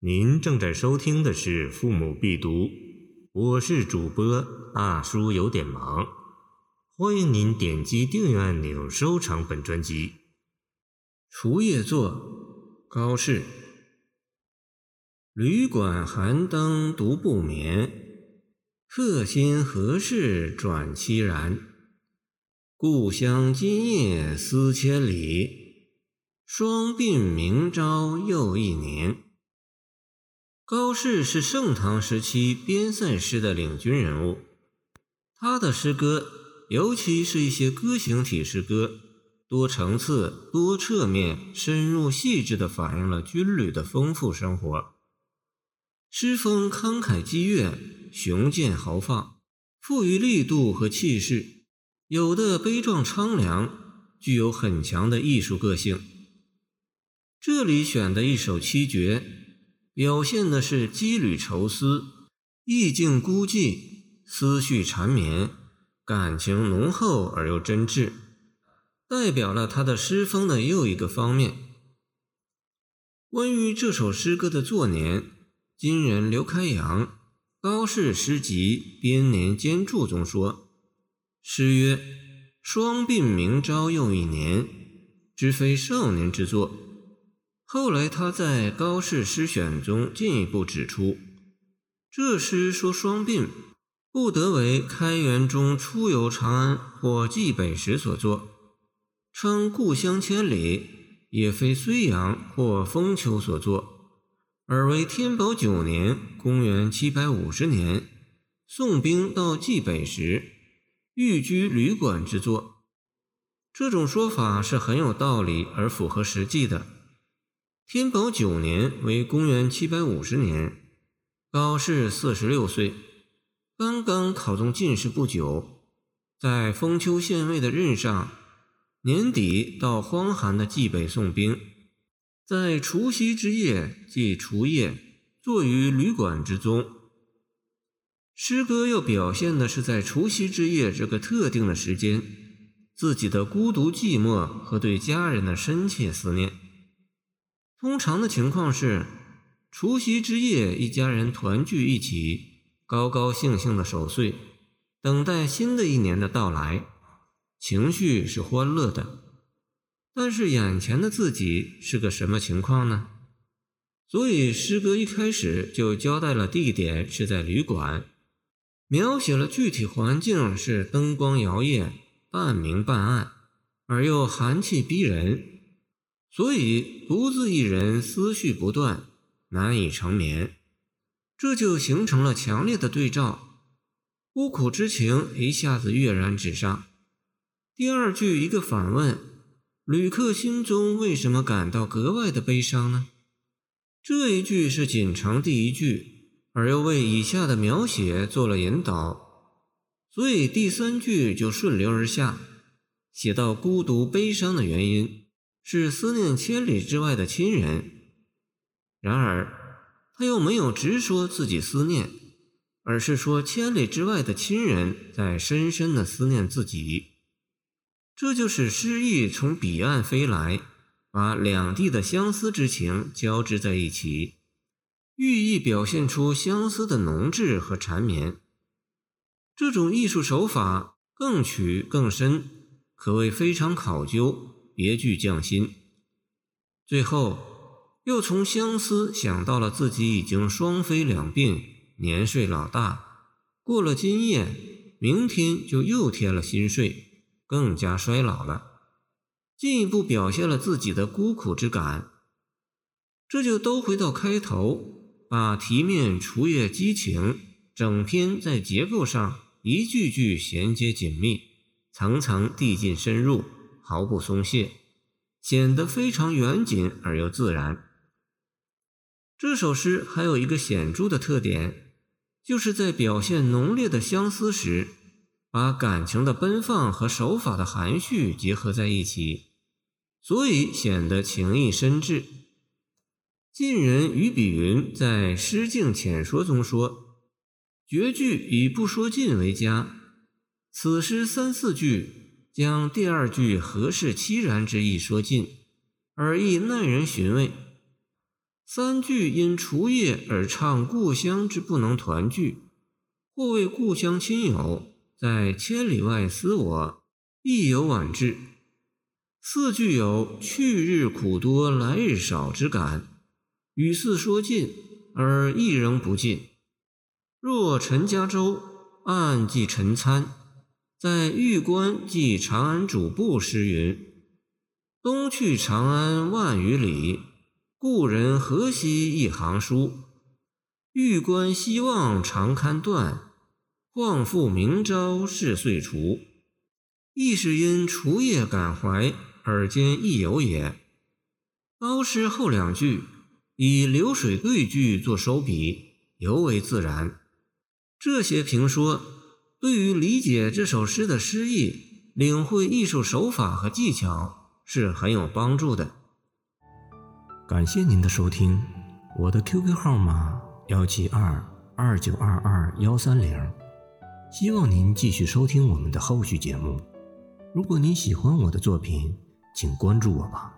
您正在收听的是《父母必读》，我是主播大叔，有点忙。欢迎您点击订阅按钮，收藏本专辑。除夜作，高适。旅馆寒灯独不眠，客心何事转凄然？故乡今夜思千里，双鬓明朝又一年。高适是盛唐时期边塞诗的领军人物，他的诗歌，尤其是一些歌行体诗歌，多层次、多侧面、深入细致地反映了军旅的丰富生活。诗风慷慨激越，雄健豪放，富于力度和气势，有的悲壮苍凉，具有很强的艺术个性。这里选的一首七绝。表现的是羁旅愁思，意境孤寂，思绪缠绵，感情浓厚而又真挚，代表了他的诗风的又一个方面。关于这首诗歌的作年，今人刘开阳《高适诗集编年间注》中说：“诗曰：‘双鬓明朝又一年’，知非少年之作。”后来，他在《高适诗选》中进一步指出，这诗说双鬓，不得为开元中出游长安或蓟北时所作；称故乡千里，也非睢阳或封丘所作，而为天宝九年（公元750年）宋兵到蓟北时，寓居旅馆之作。这种说法是很有道理而符合实际的。天宝九年为公元七百五十年，高适四十六岁，刚刚考中进士不久，在封丘县尉的任上，年底到荒寒的冀北送兵，在除夕之夜即除夜，坐于旅馆之中。诗歌要表现的是在除夕之夜这个特定的时间，自己的孤独寂寞和对家人的深切思念。通常的情况是，除夕之夜，一家人团聚一起，高高兴兴的守岁，等待新的一年的到来，情绪是欢乐的。但是眼前的自己是个什么情况呢？所以诗歌一开始就交代了地点是在旅馆，描写了具体环境是灯光摇曳、半明半暗，而又寒气逼人。所以独自一人思绪不断，难以成眠，这就形成了强烈的对照，孤苦之情一下子跃然纸上。第二句一个反问：旅客心中为什么感到格外的悲伤呢？这一句是锦城第一句，而又为以下的描写做了引导，所以第三句就顺流而下，写到孤独悲伤的原因。是思念千里之外的亲人，然而他又没有直说自己思念，而是说千里之外的亲人在深深的思念自己。这就是诗意从彼岸飞来，把两地的相思之情交织在一起，寓意表现出相思的浓挚和缠绵。这种艺术手法更曲更深，可谓非常考究。别具匠心，最后又从相思想到了自己已经双飞两鬓，年岁老大，过了今夜，明天就又添了新岁，更加衰老了，进一步表现了自己的孤苦之感。这就都回到开头，把题面除夜激情，整篇在结构上一句句衔接紧密，层层递进深入。毫不松懈，显得非常严谨而又自然。这首诗还有一个显著的特点，就是在表现浓烈的相思时，把感情的奔放和手法的含蓄结合在一起，所以显得情意深挚。晋人于比云在《诗境浅说》中说：“绝句以不说尽为佳。”此诗三四句。将第二句“何事凄然”之意说尽，而亦耐人寻味。三句因除夜而唱故乡之不能团聚，或为故乡亲友在千里外思我，亦有晚至。四句有去日苦多来日少之感，语似说尽而意仍不尽。若陈家洲，暗记陈参，在玉关记长安主簿诗云：“东去长安万余里，故人何夕一行书？玉关西望长堪断，况复明朝事岁除。”亦是因除夜感怀。耳间亦有也。高诗后两句以流水对句作收笔，尤为自然。这些评说对于理解这首诗的诗意、领会艺术手法和技巧是很有帮助的。感谢您的收听，我的 QQ 号码幺七二二九二二幺三零，希望您继续收听我们的后续节目。如果您喜欢我的作品，请关注我吧。